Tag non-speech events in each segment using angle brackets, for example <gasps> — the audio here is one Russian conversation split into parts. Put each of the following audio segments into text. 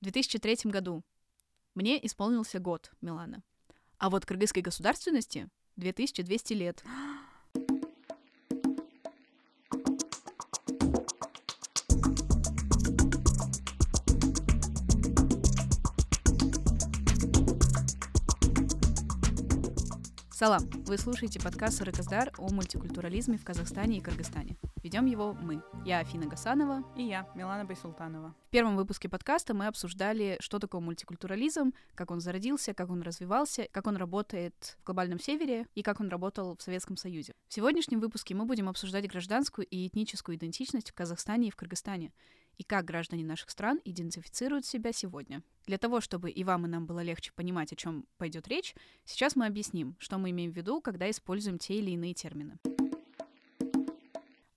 В 2003 году мне исполнился год, Милана. А вот кыргызской государственности 2200 лет. <gasps> Салам! Вы слушаете подкаст «Сарыказдар» о мультикультурализме в Казахстане и Кыргызстане. Ведем его мы. Я Афина Гасанова. И я, Милана Байсултанова. В первом выпуске подкаста мы обсуждали, что такое мультикультурализм, как он зародился, как он развивался, как он работает в глобальном севере и как он работал в Советском Союзе. В сегодняшнем выпуске мы будем обсуждать гражданскую и этническую идентичность в Казахстане и в Кыргызстане и как граждане наших стран идентифицируют себя сегодня. Для того, чтобы и вам, и нам было легче понимать, о чем пойдет речь, сейчас мы объясним, что мы имеем в виду, когда используем те или иные термины.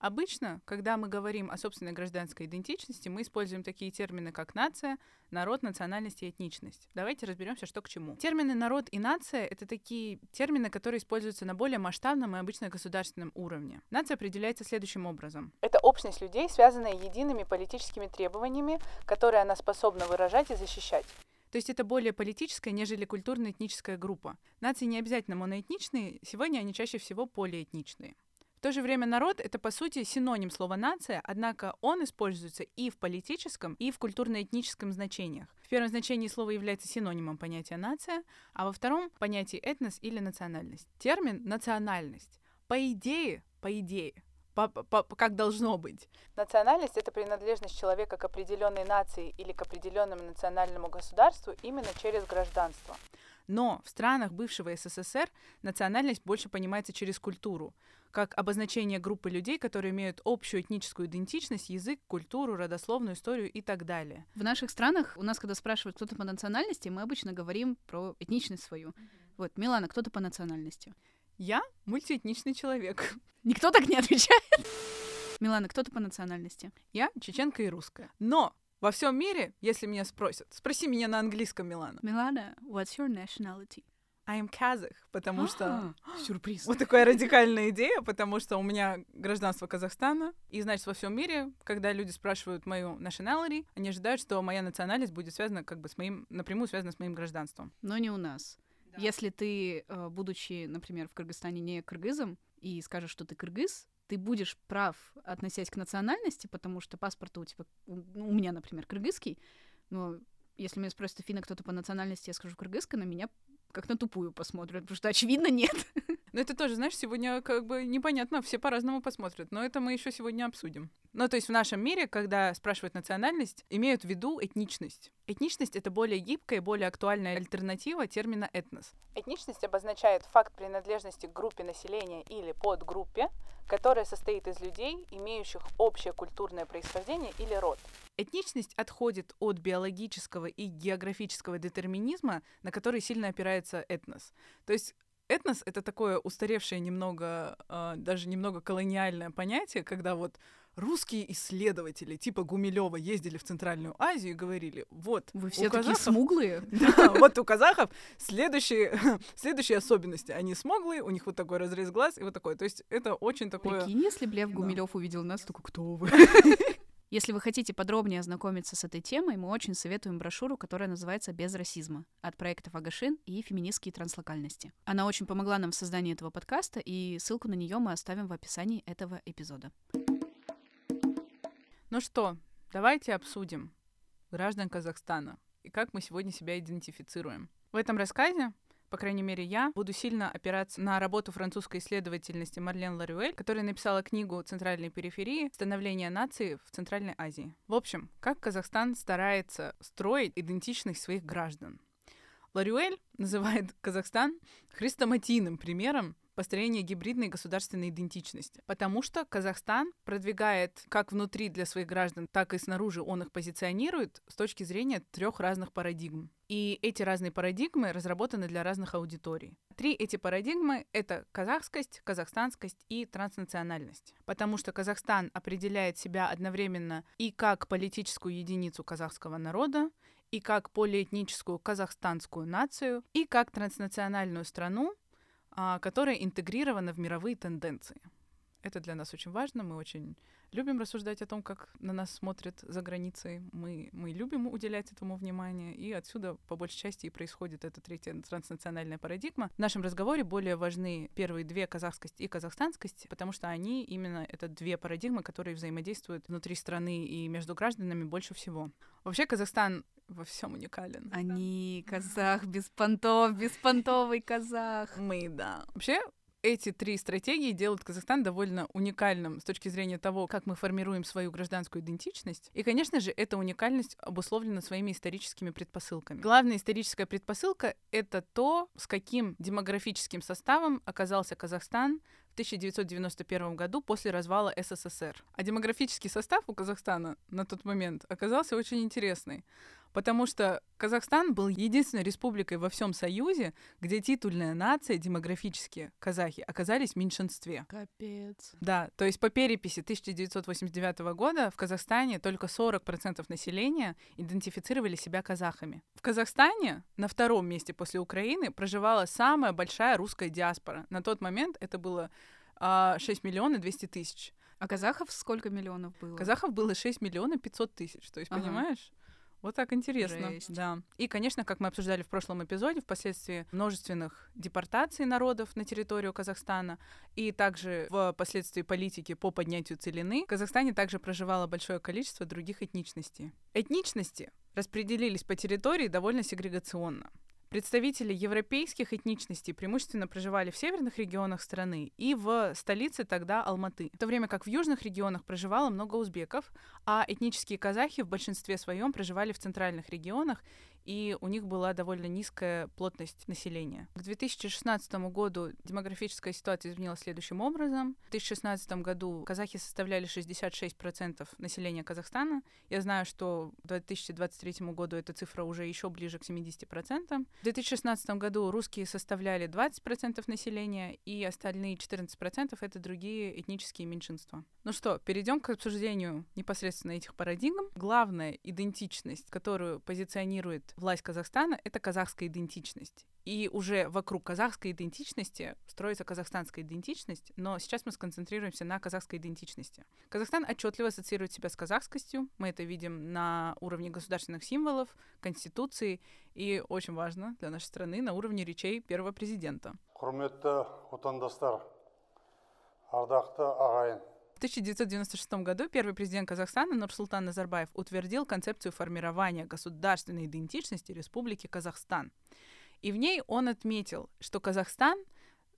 Обычно, когда мы говорим о собственной гражданской идентичности, мы используем такие термины, как нация, народ, национальность и этничность. Давайте разберемся, что к чему. Термины народ и нация — это такие термины, которые используются на более масштабном и обычно государственном уровне. Нация определяется следующим образом. Это общность людей, связанная едиными политическими требованиями, которые она способна выражать и защищать. То есть это более политическая, нежели культурно-этническая группа. Нации не обязательно моноэтничные, сегодня они чаще всего полиэтничные. В то же время народ — это, по сути, синоним слова «нация», однако он используется и в политическом, и в культурно-этническом значениях. В первом значении слово является синонимом понятия «нация», а во втором — понятие «этнос» или «национальность». Термин «национальность» по идее, по идее, по, по, как должно быть. Национальность — это принадлежность человека к определенной нации или к определенному национальному государству именно через гражданство. Но в странах бывшего СССР национальность больше понимается через культуру как обозначение группы людей, которые имеют общую этническую идентичность, язык, культуру, родословную историю и так далее. В наших странах у нас, когда спрашивают, кто ты по национальности, мы обычно говорим про этничность свою. Mm-hmm. Вот, Милана, кто ты по национальности? Я мультиэтничный человек. <laughs> Никто так не отвечает. Милана, кто ты по национальности? Я чеченка и русская. Но во всем мире, если меня спросят, спроси меня на английском, Милана. Милана, what's your nationality? I am Kazakh, потому что... <gasps> Сюрприз. Вот такая радикальная идея, потому что у меня гражданство Казахстана, и, значит, во всем мире, когда люди спрашивают мою nationality, они ожидают, что моя национальность будет связана как бы с моим, напрямую связана с моим гражданством. Но не у нас. Да. Если ты, э, будучи, например, в Кыргызстане не кыргызом, и скажешь, что ты кыргыз, ты будешь прав, относясь к национальности, потому что паспорт у тебя, у меня, например, кыргызский, но если меня спросят, Афина, кто ты по национальности, я скажу кыргызка, на меня как на тупую посмотрят, потому что, очевидно, нет. <laughs> Но это тоже, знаешь, сегодня как бы непонятно, все по-разному посмотрят, но это мы еще сегодня обсудим. Ну, то есть в нашем мире, когда спрашивают национальность, имеют в виду этничность. Этничность — это более гибкая и более актуальная альтернатива термина «этнос». Этничность обозначает факт принадлежности к группе населения или подгруппе, которая состоит из людей, имеющих общее культурное происхождение или род. Этничность отходит от биологического и географического детерминизма, на который сильно опирается этнос. То есть этнос — это такое устаревшее немного, э, даже немного колониальное понятие, когда вот русские исследователи типа Гумилева ездили в Центральную Азию и говорили, вот, вы все такие смуглые. <laughs> Да, вот у казахов следующие, <laughs> следующие особенности. Они смуглые, у них вот такой разрез глаз и вот такой. То есть это очень такое... Прикинь, если бы Лев Гумилев увидел нас, такой, кто вы? <laughs> Если вы хотите подробнее ознакомиться с этой темой, мы очень советуем брошюру, которая называется «Без расизма» от проектов Агашин и «Феминистские транслокальности». Она очень помогла нам в создании этого подкаста, и ссылку на нее мы оставим в описании этого эпизода. Ну что, давайте обсудим граждан Казахстана и как мы сегодня себя идентифицируем. В этом рассказе, по крайней мере, я буду сильно опираться на работу французской исследовательности Марлен Ларюэль, которая написала книгу «Центральной периферии. Становление нации в Центральной Азии». В общем, как Казахстан старается строить идентичность своих граждан. Ларюэль называет Казахстан хрестоматийным примером построения гибридной государственной идентичности. Потому что Казахстан продвигает как внутри для своих граждан, так и снаружи он их позиционирует с точки зрения трех разных парадигм. И эти разные парадигмы разработаны для разных аудиторий. Три эти парадигмы — это казахскость, казахстанскость и транснациональность. Потому что Казахстан определяет себя одновременно и как политическую единицу казахского народа, и как полиэтническую казахстанскую нацию, и как транснациональную страну, которая интегрирована в мировые тенденции. Это для нас очень важно, мы очень любим рассуждать о том, как на нас смотрят за границей. Мы, мы любим уделять этому внимание, и отсюда, по большей части, и происходит эта третья транснациональная парадигма. В нашем разговоре более важны первые две — казахскость и казахстанскость, потому что они именно это две парадигмы, которые взаимодействуют внутри страны и между гражданами больше всего. Вообще Казахстан во всем уникален. Они казах без понтов, беспонтовый казах. Мы, да. Вообще, эти три стратегии делают Казахстан довольно уникальным с точки зрения того, как мы формируем свою гражданскую идентичность. И, конечно же, эта уникальность обусловлена своими историческими предпосылками. Главная историческая предпосылка — это то, с каким демографическим составом оказался Казахстан в 1991 году после развала СССР. А демографический состав у Казахстана на тот момент оказался очень интересный потому что Казахстан был единственной республикой во всем Союзе, где титульная нация, демографические казахи, оказались в меньшинстве. Капец. Да, то есть по переписи 1989 года в Казахстане только 40% населения идентифицировали себя казахами. В Казахстане на втором месте после Украины проживала самая большая русская диаспора. На тот момент это было 6 а, миллионов 200 тысяч. А казахов сколько миллионов было? Казахов было 6 миллионов 500 тысяч. То есть, ага. понимаешь? Вот так интересно. Жесть. Да. И, конечно, как мы обсуждали в прошлом эпизоде, впоследствии множественных депортаций народов на территорию Казахстана и также в последствии политики по поднятию целины, в Казахстане также проживало большое количество других этничностей. Этничности распределились по территории довольно сегрегационно. Представители европейских этничностей преимущественно проживали в северных регионах страны и в столице тогда Алматы, в то время как в южных регионах проживало много узбеков, а этнические казахи в большинстве своем проживали в центральных регионах и у них была довольно низкая плотность населения. К 2016 году демографическая ситуация изменилась следующим образом. В 2016 году казахи составляли 66% населения Казахстана. Я знаю, что к 2023 году эта цифра уже еще ближе к 70%. В 2016 году русские составляли 20% населения, и остальные 14% — это другие этнические меньшинства. Ну что, перейдем к обсуждению непосредственно этих парадигм. Главная идентичность, которую позиционирует власть Казахстана — это казахская идентичность. И уже вокруг казахской идентичности строится казахстанская идентичность, но сейчас мы сконцентрируемся на казахской идентичности. Казахстан отчетливо ассоциирует себя с казахскостью. Мы это видим на уровне государственных символов, конституции и, очень важно для нашей страны, на уровне речей первого президента. В 1996 году первый президент Казахстана Нурсултан Назарбаев утвердил концепцию формирования государственной идентичности Республики Казахстан. И в ней он отметил, что Казахстан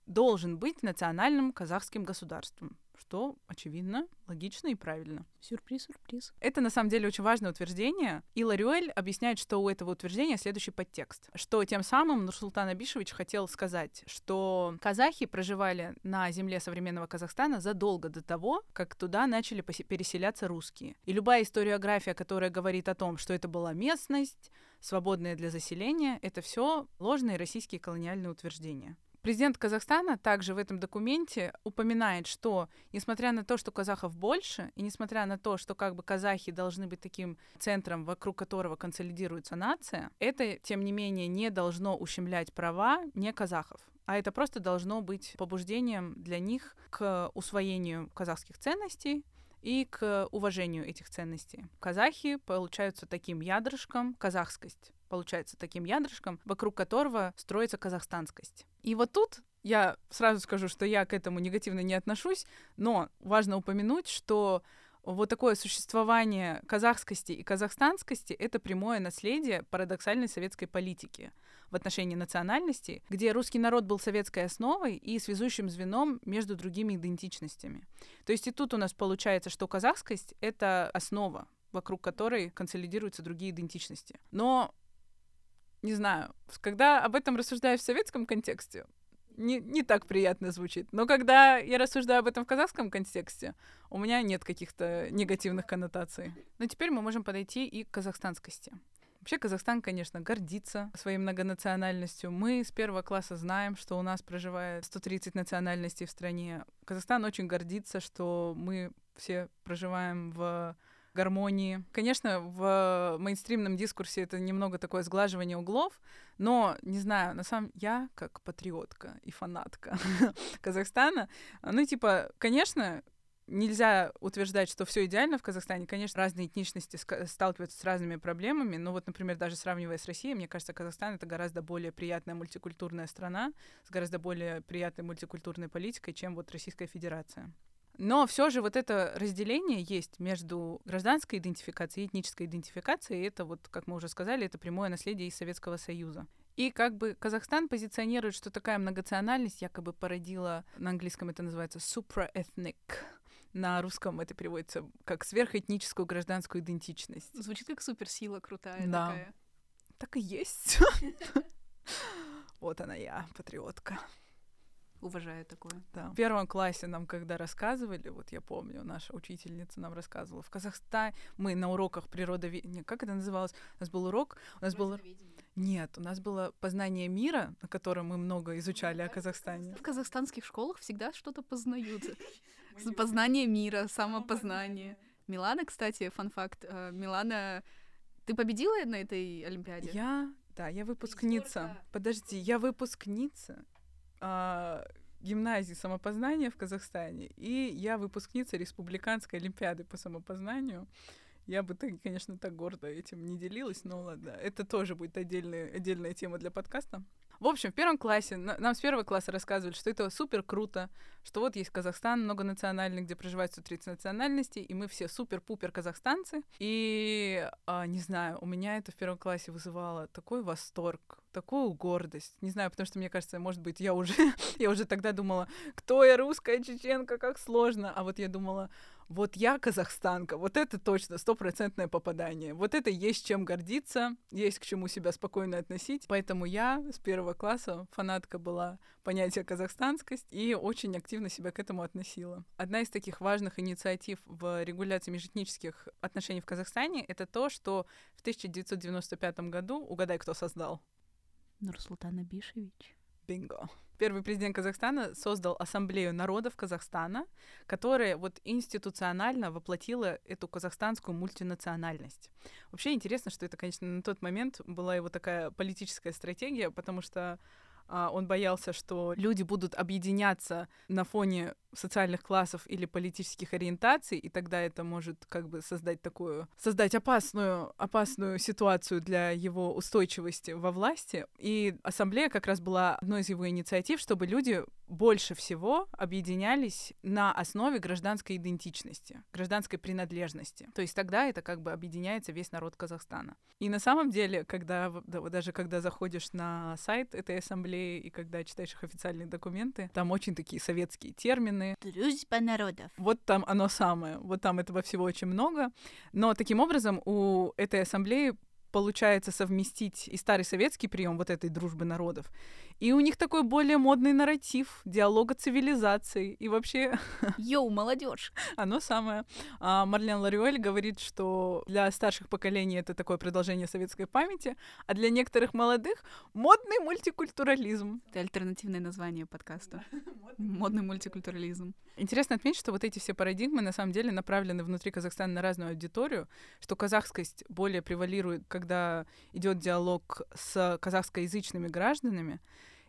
должен быть национальным казахским государством что, очевидно, логично и правильно. Сюрприз, сюрприз. Это, на самом деле, очень важное утверждение. И Ларюэль объясняет, что у этого утверждения следующий подтекст. Что тем самым Нурсултан Абишевич хотел сказать, что казахи проживали на земле современного Казахстана задолго до того, как туда начали переселяться русские. И любая историография, которая говорит о том, что это была местность, свободная для заселения, это все ложные российские колониальные утверждения. Президент Казахстана также в этом документе упоминает, что несмотря на то, что казахов больше, и несмотря на то, что как бы казахи должны быть таким центром, вокруг которого консолидируется нация, это, тем не менее, не должно ущемлять права не казахов а это просто должно быть побуждением для них к усвоению казахских ценностей и к уважению этих ценностей. Казахи получаются таким ядрышком, казахскость получается таким ядрышком, вокруг которого строится казахстанскость. И вот тут я сразу скажу, что я к этому негативно не отношусь, но важно упомянуть, что вот такое существование казахскости и казахстанскости — это прямое наследие парадоксальной советской политики в отношении национальности, где русский народ был советской основой и связующим звеном между другими идентичностями. То есть и тут у нас получается, что казахскость — это основа, вокруг которой консолидируются другие идентичности. Но не знаю, когда об этом рассуждаю в советском контексте, не, не так приятно звучит. Но когда я рассуждаю об этом в казахском контексте, у меня нет каких-то негативных коннотаций. Но теперь мы можем подойти и к казахстанскости. Вообще Казахстан, конечно, гордится своей многонациональностью. Мы с первого класса знаем, что у нас проживает 130 национальностей в стране. Казахстан очень гордится, что мы все проживаем в гармонии. Конечно, в мейнстримном дискурсе это немного такое сглаживание углов, но, не знаю, на самом я как патриотка и фанатка <laughs> Казахстана, ну, типа, конечно, нельзя утверждать, что все идеально в Казахстане. Конечно, разные этничности сталкиваются с разными проблемами. Но вот, например, даже сравнивая с Россией, мне кажется, Казахстан это гораздо более приятная мультикультурная страна с гораздо более приятной мультикультурной политикой, чем вот Российская Федерация. Но все же вот это разделение есть между гражданской идентификацией и этнической идентификацией. И это вот, как мы уже сказали, это прямое наследие из Советского Союза. И как бы Казахстан позиционирует, что такая многонациональность якобы породила, на английском это называется supraethnic, на русском это переводится как сверхэтническую гражданскую идентичность. Звучит как суперсила крутая да. такая. Так и есть. <laughs> Вот она я, патриотка. Уважаю такое. Да. В первом классе нам, когда рассказывали, вот я помню, наша учительница нам рассказывала, в Казахстане мы на уроках природоведения, как это называлось? У нас был урок, у нас был... Нет, у нас было познание мира, на котором мы много изучали о Казахстане. В казахстанских школах всегда что-то познают. <laughs> Познание мира, самопознание. Милана, кстати, фан-факт. Э, Милана, ты победила на этой Олимпиаде? Я, да, я выпускница. Подожди, я выпускница гимназии самопознания в Казахстане, и я выпускница Республиканской Олимпиады по самопознанию. Я бы, конечно, так гордо этим не делилась, но ладно, это тоже будет отдельная, отдельная тема для подкаста. В общем, в первом классе нам с первого класса рассказывали, что это супер круто, что вот есть Казахстан многонациональный, где проживает 130 национальностей, и мы все супер-пупер казахстанцы. И, а, не знаю, у меня это в первом классе вызывало такой восторг, такую гордость. Не знаю, потому что, мне кажется, может быть, я уже, <laughs> я уже тогда думала, кто я, русская, чеченка, как сложно. А вот я думала, вот я казахстанка, вот это точно стопроцентное попадание. Вот это есть чем гордиться, есть к чему себя спокойно относить. Поэтому я с первого класса фанатка была понятия казахстанскость и очень активно себя к этому относила. Одна из таких важных инициатив в регуляции межэтнических отношений в Казахстане — это то, что в 1995 году, угадай, кто создал? Нурсултан Абишевич. Бинго первый президент Казахстана создал Ассамблею народов Казахстана, которая вот институционально воплотила эту казахстанскую мультинациональность. Вообще интересно, что это, конечно, на тот момент была его такая политическая стратегия, потому что он боялся, что люди будут объединяться на фоне социальных классов или политических ориентаций, и тогда это может как бы создать такую, создать опасную, опасную ситуацию для его устойчивости во власти. И ассамблея как раз была одной из его инициатив, чтобы люди больше всего объединялись на основе гражданской идентичности, гражданской принадлежности. То есть тогда это как бы объединяется весь народ Казахстана. И на самом деле, когда даже когда заходишь на сайт этой ассамблеи и когда читаешь их официальные документы, там очень такие советские термины. Дружба народов. Вот там оно самое. Вот там этого всего очень много. Но таким образом у этой ассамблеи получается совместить и старый советский прием вот этой дружбы народов, и у них такой более модный нарратив диалога цивилизаций. И вообще... <laughs> Йоу, молодежь! Оно самое. А Марлен Лариоль говорит, что для старших поколений это такое продолжение советской памяти, а для некоторых молодых — модный мультикультурализм. Это альтернативное название подкаста. <laughs> Модный мультикультурализм. Интересно отметить, что вот эти все парадигмы на самом деле направлены внутри Казахстана на разную аудиторию, что казахскость более превалирует, когда идет диалог с казахскоязычными гражданами,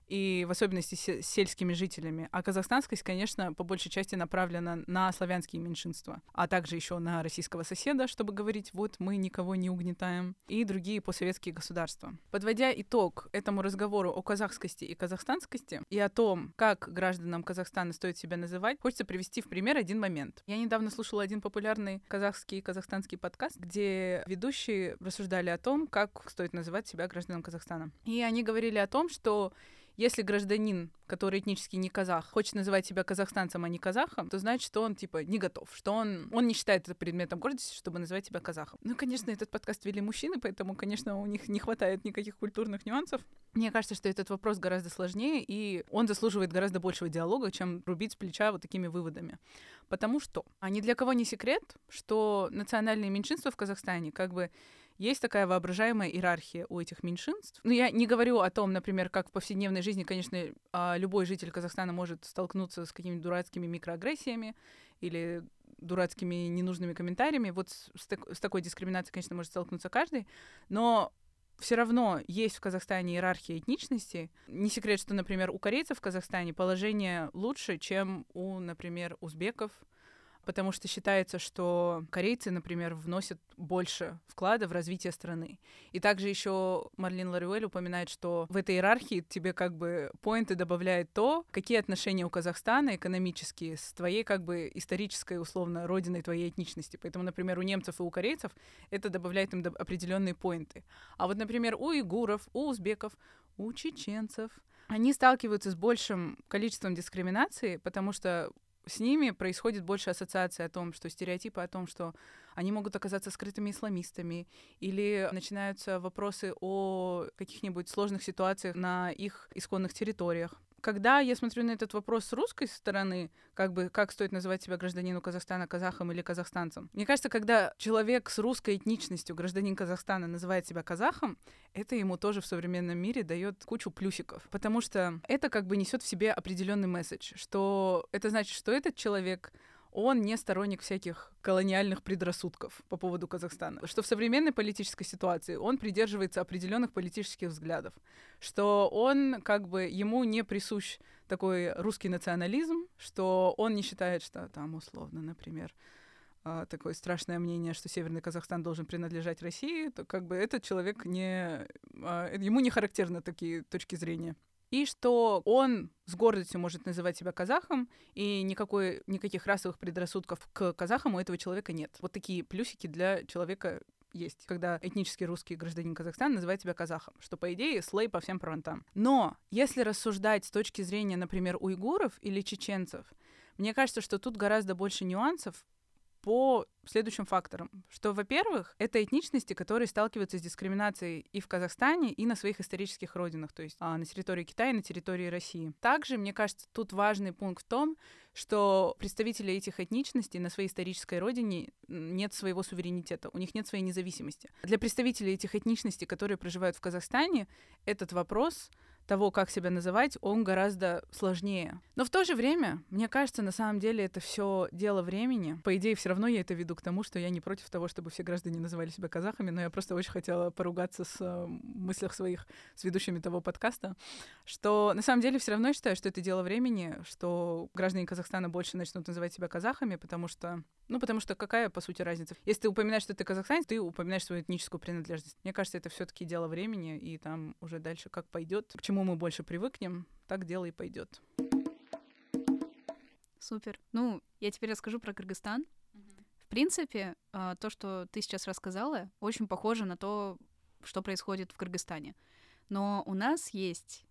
и в особенности с сельскими жителями. А казахстанскость, конечно, по большей части направлена на славянские меньшинства, а также еще на российского соседа, чтобы говорить, вот мы никого не угнетаем, и другие постсоветские государства. Подводя итог этому разговору о казахскости и казахстанскости и о том, как гражданам Казахстана стоит себя называть, хочется привести в пример один момент. Я недавно слушала один популярный казахский и казахстанский подкаст, где ведущие рассуждали о том, как стоит называть себя гражданам Казахстана. И они говорили о том, что если гражданин, который этнически не казах, хочет называть себя казахстанцем, а не казахом, то значит, что он, типа, не готов, что он, он не считает это предметом гордости, чтобы называть себя казахом. Ну, конечно, этот подкаст вели мужчины, поэтому, конечно, у них не хватает никаких культурных нюансов. Мне кажется, что этот вопрос гораздо сложнее, и он заслуживает гораздо большего диалога, чем рубить с плеча вот такими выводами. Потому что, а ни для кого не секрет, что национальные меньшинства в Казахстане как бы есть такая воображаемая иерархия у этих меньшинств. Но я не говорю о том, например, как в повседневной жизни, конечно, а, любой житель Казахстана может столкнуться с какими-то дурацкими микроагрессиями или дурацкими ненужными комментариями. Вот с, с такой дискриминацией, конечно, может столкнуться каждый. Но все равно есть в Казахстане иерархия этничности. Не секрет, что, например, у корейцев в Казахстане положение лучше, чем у, например, узбеков, потому что считается, что корейцы, например, вносят больше вклада в развитие страны. И также еще Марлин Ларуэль упоминает, что в этой иерархии тебе как бы поинты добавляет то, какие отношения у Казахстана экономические с твоей как бы исторической, условно, родиной твоей этничности. Поэтому, например, у немцев и у корейцев это добавляет им определенные поинты. А вот, например, у игуров, у узбеков, у чеченцев, они сталкиваются с большим количеством дискриминации, потому что с ними происходит больше ассоциации о том, что стереотипы о том, что они могут оказаться скрытыми исламистами, или начинаются вопросы о каких-нибудь сложных ситуациях на их исконных территориях когда я смотрю на этот вопрос с русской стороны, как бы как стоит называть себя гражданину Казахстана казахом или казахстанцем, мне кажется, когда человек с русской этничностью, гражданин Казахстана, называет себя казахом, это ему тоже в современном мире дает кучу плюсиков, потому что это как бы несет в себе определенный месседж, что это значит, что этот человек он не сторонник всяких колониальных предрассудков по поводу Казахстана, что в современной политической ситуации он придерживается определенных политических взглядов, что он как бы ему не присущ такой русский национализм, что он не считает, что там условно, например, а, такое страшное мнение, что Северный Казахстан должен принадлежать России, то как бы этот человек не... А, ему не характерны такие точки зрения и что он с гордостью может называть себя казахом, и никакой, никаких расовых предрассудков к казахам у этого человека нет. Вот такие плюсики для человека есть, когда этнически русский гражданин Казахстана называет себя казахом, что, по идее, слей по всем фронтам. Но если рассуждать с точки зрения, например, уйгуров или чеченцев, мне кажется, что тут гораздо больше нюансов, по следующим факторам. Что, во-первых, это этничности, которые сталкиваются с дискриминацией и в Казахстане, и на своих исторических родинах, то есть а, на территории Китая и на территории России. Также, мне кажется, тут важный пункт в том, что представители этих этничностей на своей исторической родине нет своего суверенитета, у них нет своей независимости. Для представителей этих этничностей, которые проживают в Казахстане, этот вопрос того, как себя называть, он гораздо сложнее. Но в то же время, мне кажется, на самом деле это все дело времени. По идее, все равно я это веду к тому, что я не против того, чтобы все граждане называли себя казахами, но я просто очень хотела поругаться с э, мыслях своих с ведущими того подкаста, что на самом деле все равно я считаю, что это дело времени, что граждане Казахстана больше начнут называть себя казахами, потому что, ну, потому что какая, по сути, разница? Если ты упоминаешь, что ты казахстанец, ты упоминаешь свою этническую принадлежность. Мне кажется, это все-таки дело времени, и там уже дальше как пойдет, к чему чему мы больше привыкнем, так дело и пойдет. Супер. Ну, я теперь расскажу про Кыргызстан. В принципе, а, то, что ты сейчас рассказала, очень похоже на то, что происходит в Кыргызстане. Но у нас есть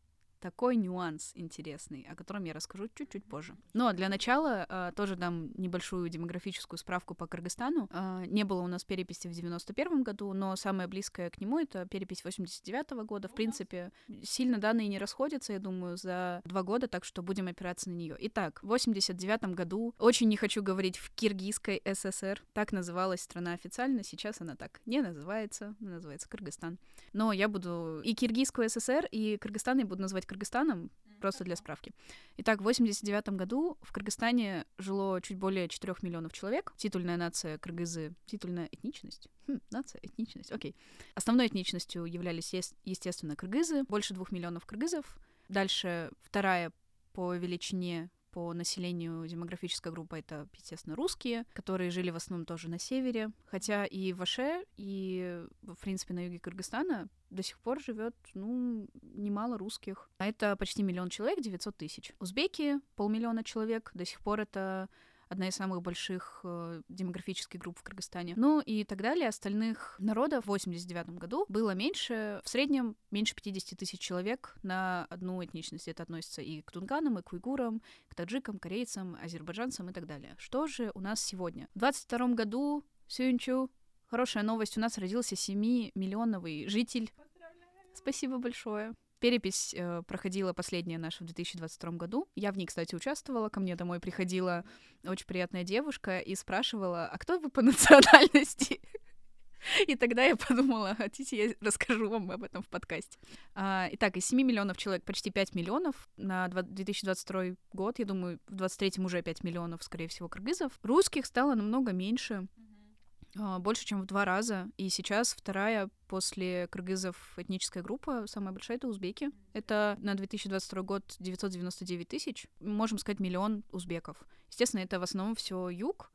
такой нюанс интересный, о котором я расскажу чуть-чуть позже. Но для начала э, тоже дам небольшую демографическую справку по Кыргызстану. Э, не было у нас переписи в 91 году, но самое близкое к нему — это перепись 89 -го года. В принципе, сильно данные не расходятся, я думаю, за два года, так что будем опираться на нее. Итак, в 89 году, очень не хочу говорить в Киргизской ССР, так называлась страна официально, сейчас она так не называется, называется Кыргызстан. Но я буду и Киргизскую ССР, и Кыргызстан я буду называть Кыргызстаном, просто для справки. Итак, в 89 году в Кыргызстане жило чуть более 4 миллионов человек. Титульная нация кыргызы, титульная этничность. Хм, нация, этничность, окей. Основной этничностью являлись, естественно, кыргызы, больше двух миллионов кыргызов. Дальше вторая по величине по населению демографическая группа это, естественно, русские, которые жили в основном тоже на севере. Хотя и в Аше, и, в принципе, на юге Кыргызстана до сих пор живет, ну, немало русских. А это почти миллион человек, 900 тысяч. Узбеки — полмиллиона человек. До сих пор это одна из самых больших э, демографических групп в Кыргызстане. Ну и так далее. Остальных народов в 89 году было меньше, в среднем меньше 50 тысяч человек на одну этничность. Это относится и к тунганам, и к уйгурам, к таджикам, корейцам, азербайджанцам и так далее. Что же у нас сегодня? В 22 году Сюнчу Хорошая новость, у нас родился 7-миллионовый житель. Спасибо большое. Перепись э, проходила последняя наша в 2022 году. Я в ней, кстати, участвовала. Ко мне домой приходила очень приятная девушка и спрашивала, а кто вы по <laughs> национальности? И тогда я подумала, хотите, я расскажу вам об этом в подкасте. А, итак, из 7 миллионов человек почти 5 миллионов. На 2022 год, я думаю, в 2023 уже 5 миллионов, скорее всего, кыргызов. Русских стало намного меньше. А, больше, чем в два раза. И сейчас вторая после кыргызов этническая группа, самая большая, это узбеки. Это на 2022 год 999 тысяч. Можем сказать, миллион узбеков. Естественно, это в основном все юг,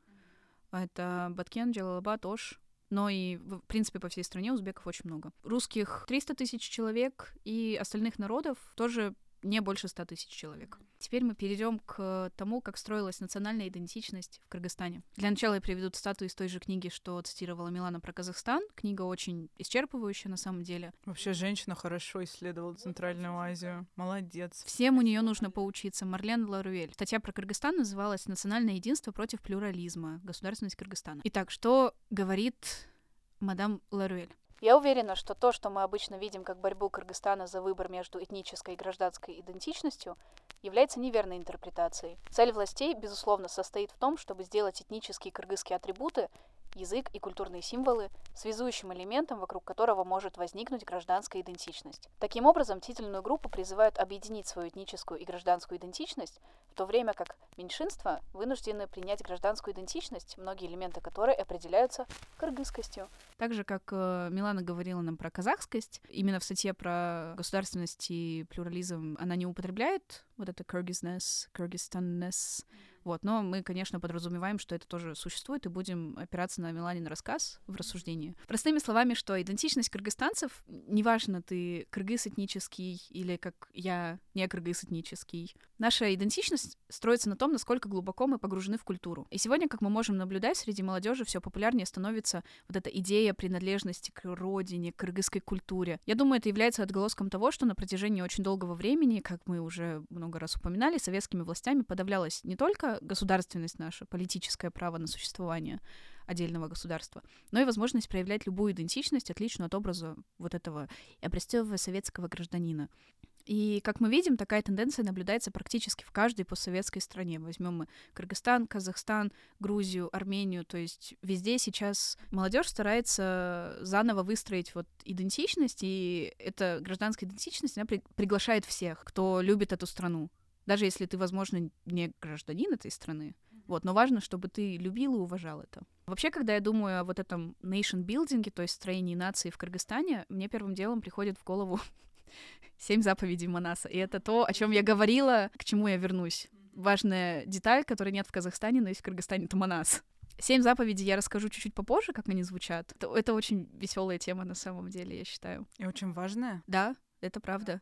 Это Баткен, Джалалабад, Ош, но и, в принципе, по всей стране узбеков очень много. Русских 300 тысяч человек, и остальных народов тоже не больше 100 тысяч человек. Теперь мы перейдем к тому, как строилась национальная идентичность в Кыргызстане. Для начала я приведу цитату из той же книги, что цитировала Милана про Казахстан. Книга очень исчерпывающая на самом деле. Вообще женщина хорошо исследовала Центральную Азию. Молодец. Всем у нее нужно поучиться. Марлен Ларуэль. Статья про Кыргызстан называлась «Национальное единство против плюрализма. Государственность Кыргызстана». Итак, что говорит мадам Ларуэль? Я уверена, что то, что мы обычно видим как борьбу Кыргызстана за выбор между этнической и гражданской идентичностью, является неверной интерпретацией. Цель властей, безусловно, состоит в том, чтобы сделать этнические кыргызские атрибуты язык и культурные символы, связующим элементом, вокруг которого может возникнуть гражданская идентичность. Таким образом, титульную группу призывают объединить свою этническую и гражданскую идентичность, в то время как меньшинства вынуждены принять гражданскую идентичность, многие элементы которой определяются кыргызскостью. Так же, как э, Милана говорила нам про казахскость, именно в статье про государственность и плюрализм она не употребляет вот это kyrgyzness, kyrgyzstanness, вот, но мы, конечно, подразумеваем, что это тоже существует, и будем опираться на Миланин рассказ в рассуждении. Простыми словами, что идентичность кыргызстанцев, неважно, ты кыргыз этнический или как я не кыргыз этнический, наша идентичность строится на том, насколько глубоко мы погружены в культуру. И сегодня, как мы можем наблюдать, среди молодежи все популярнее становится вот эта идея принадлежности к родине, к кыргызской культуре. Я думаю, это является отголоском того, что на протяжении очень долгого времени, как мы уже много раз упоминали, советскими властями подавлялась не только государственность наша, политическое право на существование отдельного государства, но и возможность проявлять любую идентичность, отличную от образа вот этого образцового советского гражданина. И, как мы видим, такая тенденция наблюдается практически в каждой постсоветской стране. Возьмем мы Кыргызстан, Казахстан, Грузию, Армению. То есть везде сейчас молодежь старается заново выстроить вот идентичность, и эта гражданская идентичность, она при- приглашает всех, кто любит эту страну. Даже если ты, возможно, не гражданин этой страны. Вот, но важно, чтобы ты любил и уважал это. Вообще, когда я думаю о вот этом nation building, то есть строении нации в Кыргызстане, мне первым делом приходит в голову <laughs> семь заповедей Манаса. И это то, о чем я говорила, к чему я вернусь. Важная деталь, которой нет в Казахстане, но есть в Кыргызстане, это Манас. Семь заповедей я расскажу чуть-чуть попозже, как они звучат. Это, это очень веселая тема на самом деле, я считаю. И очень важная. Да, это правда.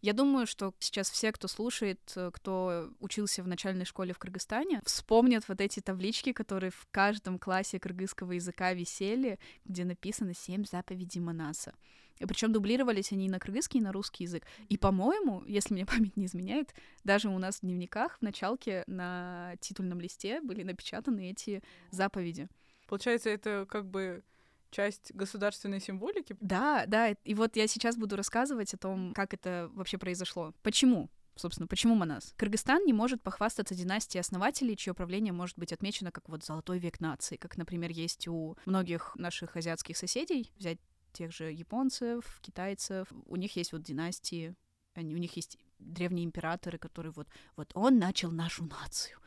Я думаю, что сейчас все, кто слушает, э, кто учился в начальной школе в Кыргызстане, вспомнят вот эти таблички, которые в каждом классе кыргызского языка висели, где написано «Семь заповедей Манаса». И причем дублировались они и на кыргызский, и на русский язык. И, по-моему, если мне <laughs> память не изменяет, даже у нас в дневниках в началке на титульном листе были напечатаны эти заповеди. Получается, это как бы часть государственной символики? Да, да. И вот я сейчас буду рассказывать о том, как это вообще произошло. Почему? Собственно, почему Манас? Кыргызстан не может похвастаться династией основателей, чье правление может быть отмечено как вот золотой век нации, как, например, есть у многих наших азиатских соседей. Взять тех же японцев, китайцев. У них есть вот династии, они, у них есть древние императоры, которые вот, вот он начал нашу нацию.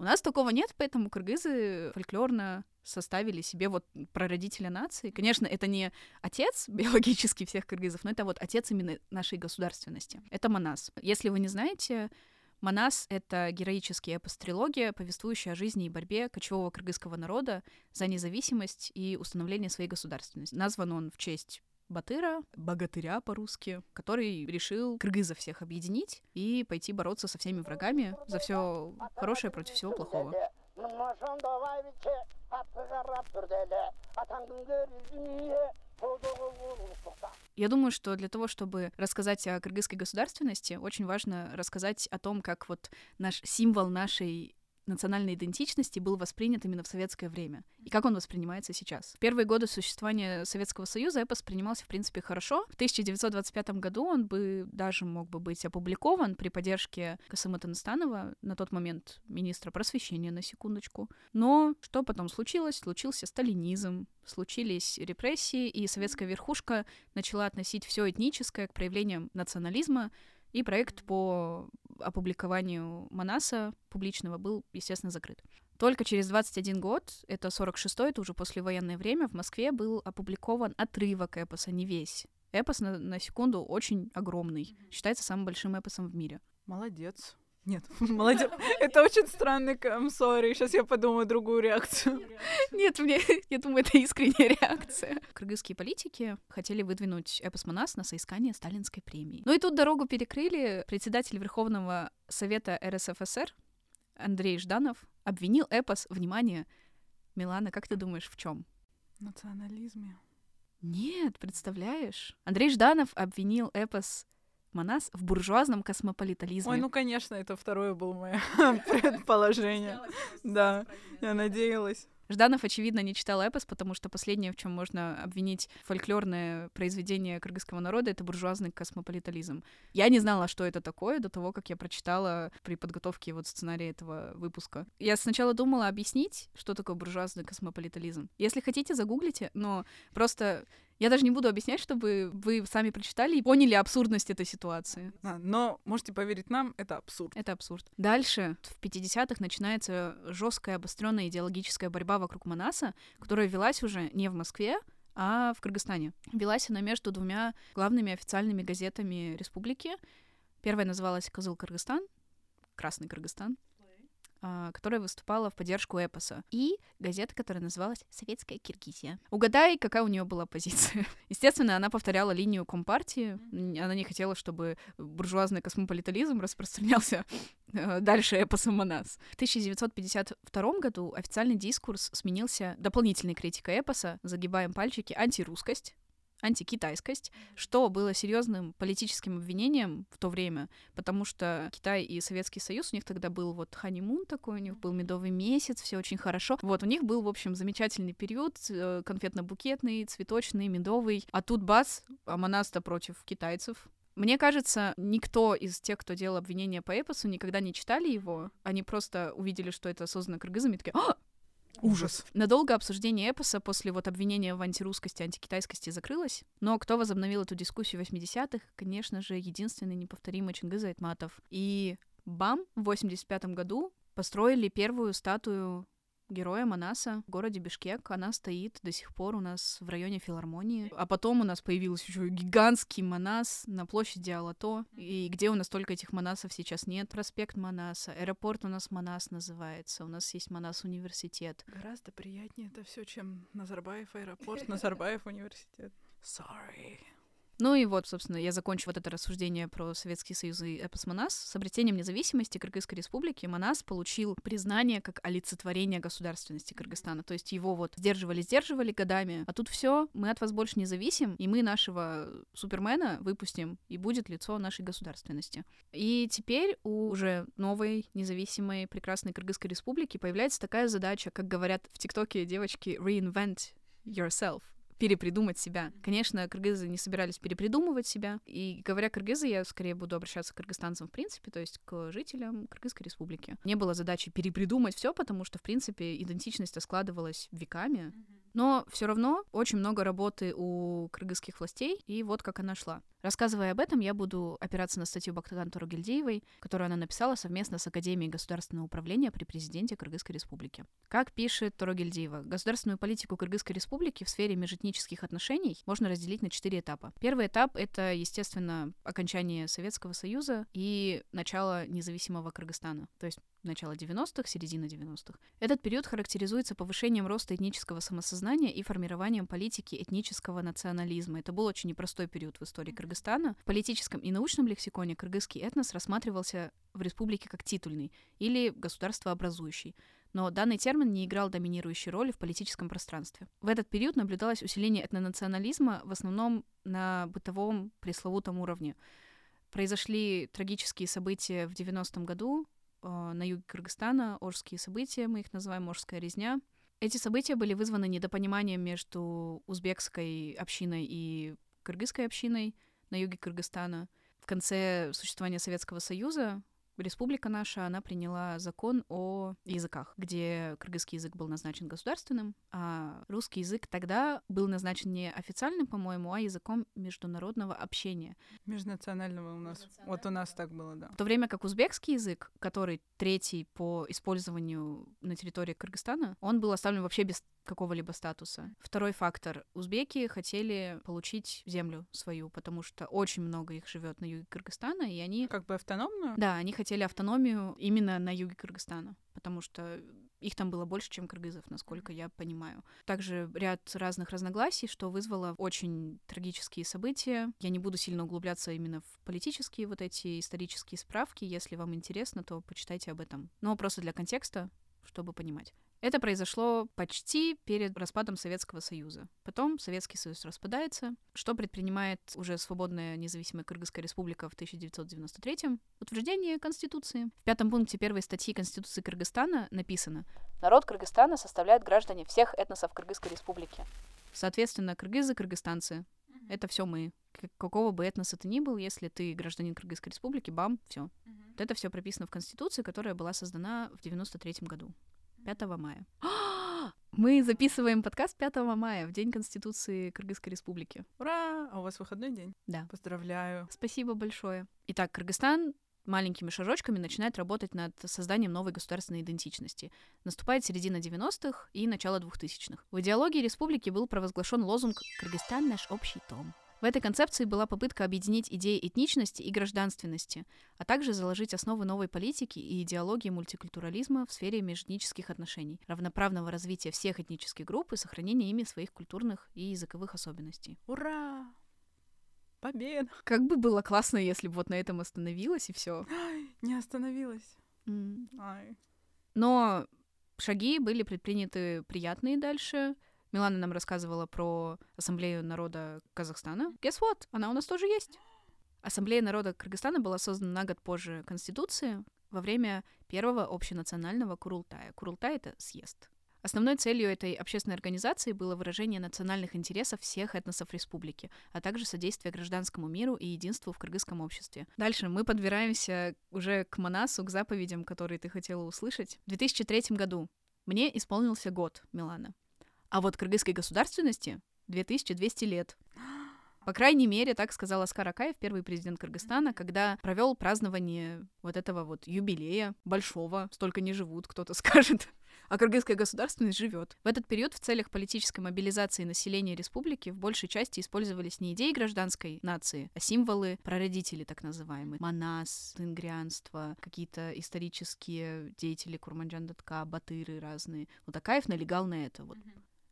У нас такого нет, поэтому кыргызы фольклорно составили себе вот прародителя нации. Конечно, это не отец биологический всех кыргызов, но это вот отец именно нашей государственности. Это Манас. Если вы не знаете, Манас — это героический эпос трилогия, повествующая о жизни и борьбе кочевого кыргызского народа за независимость и установление своей государственности. Назван он в честь Батыра, богатыря по-русски, который решил кыргызов всех объединить и пойти бороться со всеми врагами за все хорошее против всего плохого. Я думаю, что для того, чтобы рассказать о кыргызской государственности, очень важно рассказать о том, как вот наш символ нашей национальной идентичности был воспринят именно в советское время и как он воспринимается сейчас. В первые годы существования Советского Союза эпос принимался, в принципе, хорошо. В 1925 году он бы даже мог бы быть опубликован при поддержке Касыма Танастанова, на тот момент министра просвещения, на секундочку. Но что потом случилось? Случился сталинизм, случились репрессии, и советская верхушка начала относить все этническое к проявлениям национализма, и проект по опубликованию Манаса публичного был, естественно, закрыт. Только через 21 год, это 46-й, это уже послевоенное время, в Москве был опубликован отрывок эпоса, не весь. Эпос, на, на секунду, очень огромный. Считается самым большим эпосом в мире. Молодец. Нет, <laughs> молодец. Это очень странный сори. Сейчас я подумаю другую реакцию. Нет, мне, я думаю, это искренняя реакция. <laughs> Кыргызские политики хотели выдвинуть эпос Манас на соискание сталинской премии. Ну и тут дорогу перекрыли. Председатель Верховного Совета РСФСР Андрей Жданов обвинил эпос, внимание, Милана, как ты думаешь, в чем? Национализме. Нет, представляешь? Андрей Жданов обвинил эпос Манас в буржуазном космополитализме. Ой, ну, конечно, это второе было мое <laughs> <laughs> предположение. Да, я надеялась. Жданов, очевидно, не читал эпос, потому что последнее, в чем можно обвинить фольклорное произведение кыргызского народа, это буржуазный космополитализм. Я не знала, что это такое до того, как я прочитала при подготовке вот сценария этого выпуска. Я сначала думала объяснить, что такое буржуазный космополитализм. Если хотите, загуглите, но просто я даже не буду объяснять, чтобы вы сами прочитали и поняли абсурдность этой ситуации. А, но можете поверить нам, это абсурд. Это абсурд. Дальше, в 50-х, начинается жесткая обостренная идеологическая борьба вокруг Манаса, которая велась уже не в Москве, а в Кыргызстане. Велась она между двумя главными официальными газетами республики. Первая называлась «Козыл Кыргызстан», «Красный Кыргызстан», которая выступала в поддержку эпоса, и газета, которая называлась «Советская Киргизия». Угадай, какая у нее была позиция. <laughs> Естественно, она повторяла линию Компартии. Она не хотела, чтобы буржуазный космополитализм распространялся <laughs> э, дальше эпосом о нас. В 1952 году официальный дискурс сменился дополнительной критикой эпоса «Загибаем пальчики» антирусскость, антикитайскость, что было серьезным политическим обвинением в то время, потому что Китай и Советский Союз, у них тогда был вот ханимун такой, у них был медовый месяц, все очень хорошо. Вот, у них был, в общем, замечательный период, э, конфетно-букетный, цветочный, медовый, а тут бац, Аманаста против китайцев, мне кажется, никто из тех, кто делал обвинения по эпосу, никогда не читали его. Они просто увидели, что это создано кыргызами, и такие, а, Ужас. Надолго обсуждение эпоса после вот обвинения в антирусскости, антикитайскости закрылось, но кто возобновил эту дискуссию в 80-х? Конечно же, единственный неповторимый Чингиза Айтматов. И БАМ в 85 году построили первую статую героя Манаса в городе Бишкек. Она стоит до сих пор у нас в районе филармонии. А потом у нас появился еще гигантский Манас на площади Алато. И где у нас только этих Манасов сейчас нет. Проспект Манаса. Аэропорт у нас Манас называется. У нас есть Манас университет. Гораздо приятнее это все, чем Назарбаев аэропорт, Назарбаев университет. <laughs> Sorry. Ну и вот, собственно, я закончу вот это рассуждение про Советский Союз и эпос Манас. С обретением независимости Кыргызской Республики Манас получил признание как олицетворение государственности Кыргызстана. То есть его вот сдерживали-сдерживали годами, а тут все, мы от вас больше не зависим, и мы нашего Супермена выпустим, и будет лицо нашей государственности. И теперь у уже новой независимой прекрасной Кыргызской Республики появляется такая задача, как говорят в ТикТоке девочки, reinvent yourself перепридумать себя. Конечно, кыргызы не собирались перепридумывать себя. И говоря кыргызы, я скорее буду обращаться к кыргызстанцам в принципе, то есть к жителям Кыргызской республики. Не было задачи перепридумать все, потому что, в принципе, идентичность складывалась веками. Но все равно очень много работы у кыргызских властей, и вот как она шла. Рассказывая об этом, я буду опираться на статью Бактаган Турагильдеевой, которую она написала совместно с Академией государственного управления при президенте Кыргызской республики. Как пишет Турагильдеева, государственную политику Кыргызской республики в сфере межэтнических отношений можно разделить на четыре этапа. Первый этап — это, естественно, окончание Советского Союза и начало независимого Кыргызстана, то есть начало 90-х, середина 90-х. Этот период характеризуется повышением роста этнического самосознания и формированием политики этнического национализма. Это был очень непростой период в истории Кыргызстана Кыргызстана в политическом и научном лексиконе кыргызский этнос рассматривался в республике как титульный или государствообразующий, но данный термин не играл доминирующей роли в политическом пространстве. В этот период наблюдалось усиление этнонационализма в основном на бытовом пресловутом уровне. Произошли трагические события в 90-м году э, на юге Кыргызстана, Орские события, мы их называем Орская резня. Эти события были вызваны недопониманием между узбекской общиной и кыргызской общиной — на юге Кыргызстана. В конце существования Советского Союза республика наша, она приняла закон о языках, где кыргызский язык был назначен государственным, а русский язык тогда был назначен не официальным, по-моему, а языком международного общения. Межнационального у нас. Вот у нас так было, да. В то время как узбекский язык, который третий по использованию на территории Кыргызстана, он был оставлен вообще без какого-либо статуса. Второй фактор. Узбеки хотели получить землю свою, потому что очень много их живет на юге Кыргызстана, и они... Как бы автономную? Да, они хотели хотели автономию именно на юге Кыргызстана, потому что их там было больше, чем кыргызов, насколько я понимаю. Также ряд разных разногласий, что вызвало очень трагические события. Я не буду сильно углубляться именно в политические вот эти исторические справки. Если вам интересно, то почитайте об этом. Но просто для контекста, чтобы понимать. Это произошло почти перед распадом Советского Союза. Потом Советский Союз распадается, что предпринимает уже свободная независимая Кыргызская республика в 1993-м. Утверждение Конституции. В пятом пункте первой статьи Конституции Кыргызстана написано «Народ Кыргызстана составляет граждане всех этносов Кыргызской республики». Соответственно, кыргызы, кыргызстанцы — это все мы. Какого бы этноса ты ни был, если ты гражданин Кыргызской республики, бам, все. Вот это все прописано в Конституции, которая была создана в 93 году. 5 мая. <gasps> Мы записываем подкаст 5 мая, в День Конституции Кыргызской Республики. Ура! А у вас выходной день? Да. Поздравляю. Спасибо большое. Итак, Кыргызстан маленькими шажочками начинает работать над созданием новой государственной идентичности. Наступает середина 90-х и начало 2000-х. В идеологии республики был провозглашен лозунг «Кыргызстан — наш общий дом». В этой концепции была попытка объединить идеи этничности и гражданственности, а также заложить основы новой политики и идеологии мультикультурализма в сфере межэтнических отношений, равноправного развития всех этнических групп и сохранения ими своих культурных и языковых особенностей. Ура! Победа! Как бы было классно, если бы вот на этом остановилось и все. Не остановилась. Mm. Но шаги были предприняты приятные дальше. Милана нам рассказывала про Ассамблею народа Казахстана. Guess what? Она у нас тоже есть. Ассамблея народа Кыргызстана была создана на год позже Конституции во время первого общенационального Курултая. Курултай — это съезд. Основной целью этой общественной организации было выражение национальных интересов всех этносов республики, а также содействие гражданскому миру и единству в кыргызском обществе. Дальше мы подбираемся уже к Манасу, к заповедям, которые ты хотела услышать. В 2003 году мне исполнился год, Милана. А вот кыргызской государственности 2200 лет. По крайней мере, так сказал Аскар Акаев, первый президент Кыргызстана, когда провел празднование вот этого вот юбилея большого. Столько не живут, кто-то <laughs> скажет. А кыргызская государственность живет. В этот период в целях политической мобилизации населения республики в большей части использовались не идеи гражданской нации, а символы прародителей, так называемые. Манас, ингрианство, какие-то исторические деятели Курманджан Датка, батыры разные. Вот Акаев налегал на это. Вот.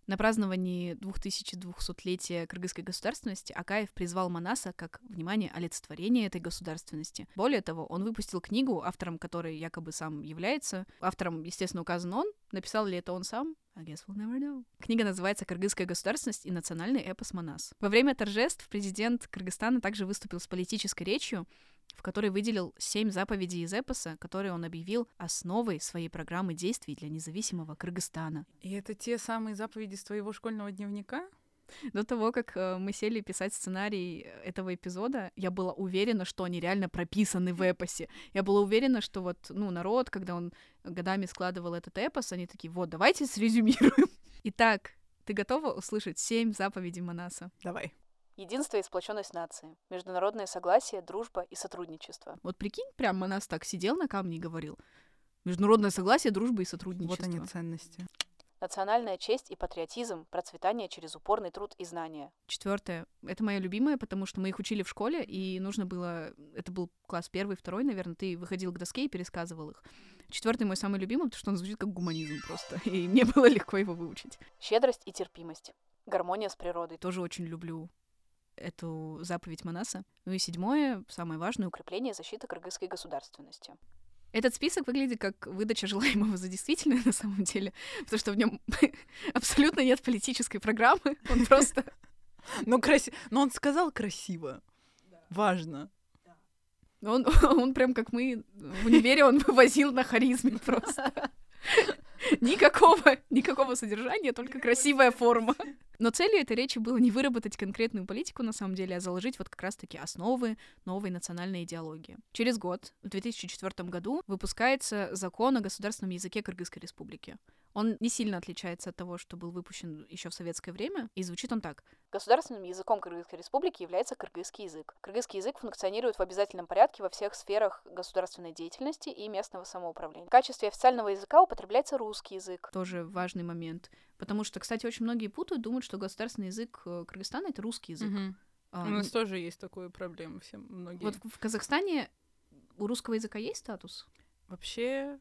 На праздновании 2200-летия кыргызской государственности Акаев призвал Манаса как, внимание, олицетворение этой государственности. Более того, он выпустил книгу, автором которой якобы сам является. Автором, естественно, указан он. Написал ли это он сам? I guess we'll never know. Книга называется «Кыргызская государственность и национальный эпос Манас». Во время торжеств президент Кыргызстана также выступил с политической речью, в которой выделил семь заповедей из эпоса, которые он объявил основой своей программы действий для независимого Кыргызстана. И это те самые заповеди с твоего школьного дневника? До того, как э, мы сели писать сценарий этого эпизода, я была уверена, что они реально прописаны в эпосе. Я была уверена, что вот, ну, народ, когда он годами складывал этот эпос, они такие, вот, давайте срезюмируем. <laughs> Итак, ты готова услышать семь заповедей Манаса? Давай. Единство и сплоченность нации, международное согласие, дружба и сотрудничество. Вот прикинь, прямо нас так сидел на камне и говорил. Международное согласие, дружба и сотрудничество. Вот они ценности. Национальная честь и патриотизм, процветание через упорный труд и знания. Четвертое. Это мое любимое, потому что мы их учили в школе, и нужно было... Это был класс первый, второй, наверное. Ты выходил к доске и пересказывал их. Четвертый мой самый любимый, потому что он звучит как гуманизм просто. <laughs> И мне было легко его выучить. Щедрость и терпимость. Гармония с природой. Тоже очень люблю эту заповедь Манаса. Ну и седьмое, самое важное, укрепление защиты кыргызской государственности. Этот список выглядит как выдача желаемого за действительное <laughs> на самом деле, потому что в нем <laughs> абсолютно нет политической программы, <laughs> он просто... Ну, краси... Но он сказал красиво. Важно. Он, он прям как мы в универе, он вывозил на харизме просто. Никакого, никакого содержания, только красивая форма. Но целью этой речи было не выработать конкретную политику, на самом деле, а заложить вот как раз-таки основы новой национальной идеологии. Через год, в 2004 году, выпускается закон о государственном языке Кыргызской республики. Он не сильно отличается от того, что был выпущен еще в советское время, и звучит он так. Государственным языком Кыргызской республики является кыргызский язык. Кыргызский язык функционирует в обязательном порядке во всех сферах государственной деятельности и местного самоуправления. В качестве официального языка употребляется русский язык. Тоже важный момент. Потому что, кстати, очень многие путают, думают, что государственный язык э, Кыргызстана — это русский язык. Угу. А, У нас тоже есть такая проблема, все многие. Вот в Казахстане у русского языка есть статус? Вообще,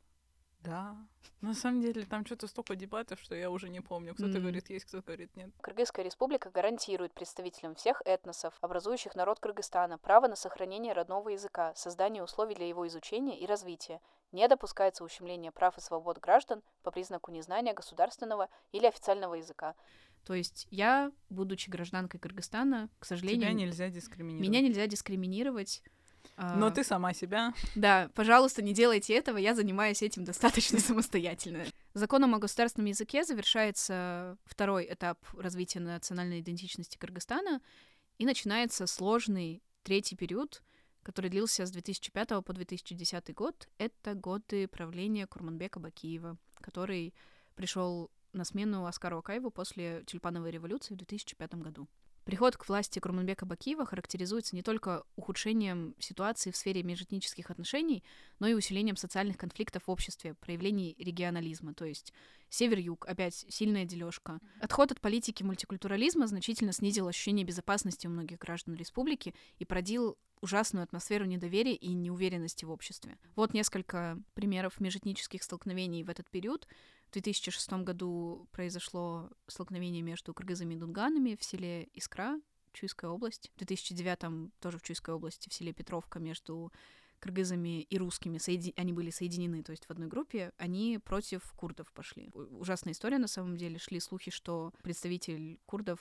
да. На самом деле, там что-то столько дебатов, что я уже не помню. Кто-то М. говорит есть, кто-то говорит нет. Кыргызская республика гарантирует представителям всех этносов, образующих народ Кыргызстана, право на сохранение родного языка, создание условий для его изучения и развития. Не допускается ущемление прав и свобод граждан по признаку незнания государственного или официального языка. То есть я, будучи гражданкой Кыргызстана, к сожалению, Тебя нельзя дискриминировать. меня нельзя дискриминировать. Но А, ты сама себя. Да, пожалуйста, не делайте этого, я занимаюсь этим достаточно <laughs> самостоятельно. Законом о государственном языке завершается второй этап развития национальной идентичности Кыргызстана, и начинается сложный третий период, который длился с 2005 по 2010 год. Это годы правления Курманбека Бакиева, который пришел на смену Аскару Акаеву после тюльпановой революции в 2005 году. Приход к власти Курманбека Бакиева характеризуется не только ухудшением ситуации в сфере межэтнических отношений, но и усилением социальных конфликтов в обществе, проявлений регионализма, то есть север-юг, опять сильная дележка. Отход от политики мультикультурализма значительно снизил ощущение безопасности у многих граждан республики и породил ужасную атмосферу недоверия и неуверенности в обществе. Вот несколько примеров межэтнических столкновений в этот период. В 2006 году произошло столкновение между кыргызами и дунганами в селе Искра, Чуйская область. В 2009 тоже в Чуйской области, в селе Петровка, между кыргызами и русскими, соеди- они были соединены, то есть в одной группе, они против курдов пошли. Ужасная история, на самом деле. Шли слухи, что представитель курдов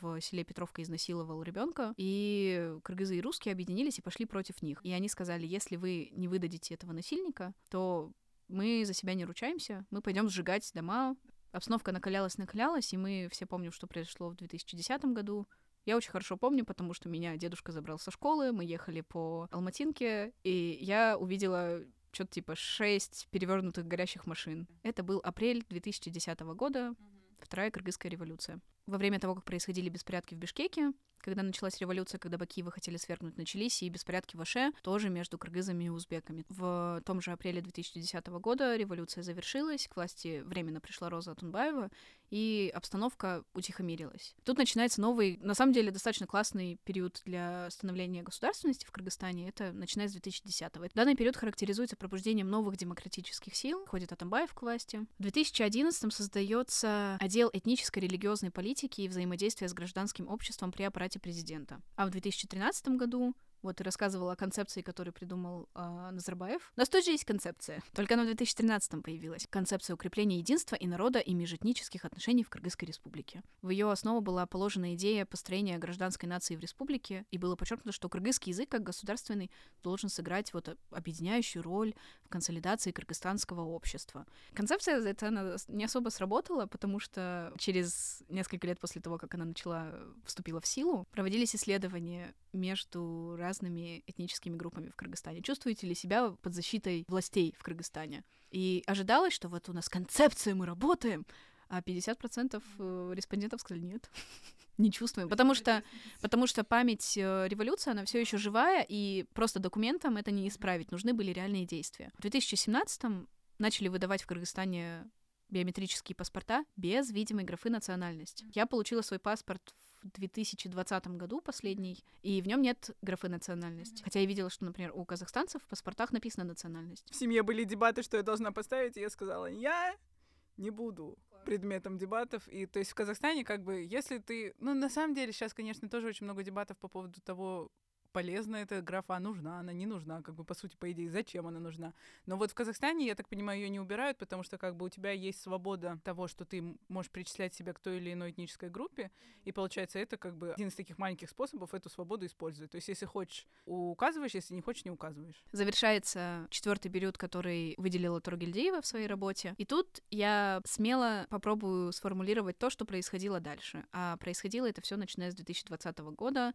в селе Петровка изнасиловал ребенка, и кыргызы и русские объединились и пошли против них. И они сказали, если вы не выдадите этого насильника, то мы за себя не ручаемся, мы пойдем сжигать дома. Обстановка накалялась, накалялась, и мы все помним, что произошло в 2010 году. Я очень хорошо помню, потому что меня дедушка забрал со школы, мы ехали по Алматинке, и я увидела что-то типа шесть перевернутых горящих машин. Это был апрель 2010 года, Вторая Кыргызская революция. Во время того, как происходили беспорядки в Бишкеке, когда началась революция, когда Бакиева хотели свергнуть, начались и беспорядки в Аше, тоже между кыргызами и узбеками. В том же апреле 2010 года революция завершилась, к власти временно пришла Роза Атунбаева, и обстановка утихомирилась. Тут начинается новый, на самом деле, достаточно классный период для становления государственности в Кыргызстане. Это начиная с 2010-го. Данный период характеризуется пробуждением новых демократических сил. Ходит Атамбаев к власти. В 2011-м создается отдел этнической религиозной политики и взаимодействия с гражданским обществом при аппарате президента. А в 2013 году вот ты рассказывала о концепции, которую придумал э, Назарбаев. У нас тоже есть концепция, только она в 2013 появилась. Концепция укрепления единства и народа и межэтнических отношений в Кыргызской республике. В ее основу была положена идея построения гражданской нации в республике, и было подчеркнуто, что кыргызский язык как государственный должен сыграть вот объединяющую роль в консолидации кыргызстанского общества. Концепция эта она не особо сработала, потому что через несколько лет после того, как она начала вступила в силу, проводились исследования между разными этническими группами в Кыргызстане. Чувствуете ли себя под защитой властей в Кыргызстане? И ожидалось, что вот у нас концепция, мы работаем, а 50% э, респондентов сказали нет. <laughs> Не чувствуем, потому что, потому что память э, революции, она все еще живая, и просто документом это не исправить, нужны были реальные действия. В 2017-м начали выдавать в Кыргызстане биометрические паспорта без видимой графы национальность. Я получила свой паспорт в 2020 году последний, и в нем нет графы национальность. Хотя я видела, что, например, у казахстанцев в паспортах написана национальность. В семье были дебаты, что я должна поставить, и я сказала, я не буду предметом дебатов. И то есть в Казахстане, как бы, если ты... Ну, на самом деле, сейчас, конечно, тоже очень много дебатов по поводу того, полезна эта графа, нужна она, не нужна, как бы, по сути, по идее, зачем она нужна. Но вот в Казахстане, я так понимаю, ее не убирают, потому что, как бы, у тебя есть свобода того, что ты можешь причислять себя к той или иной этнической группе, и, получается, это, как бы, один из таких маленьких способов эту свободу использовать. То есть, если хочешь, указываешь, если не хочешь, не указываешь. Завершается четвертый период, который выделила Тургельдеева в своей работе. И тут я смело попробую сформулировать то, что происходило дальше. А происходило это все начиная с 2020 года,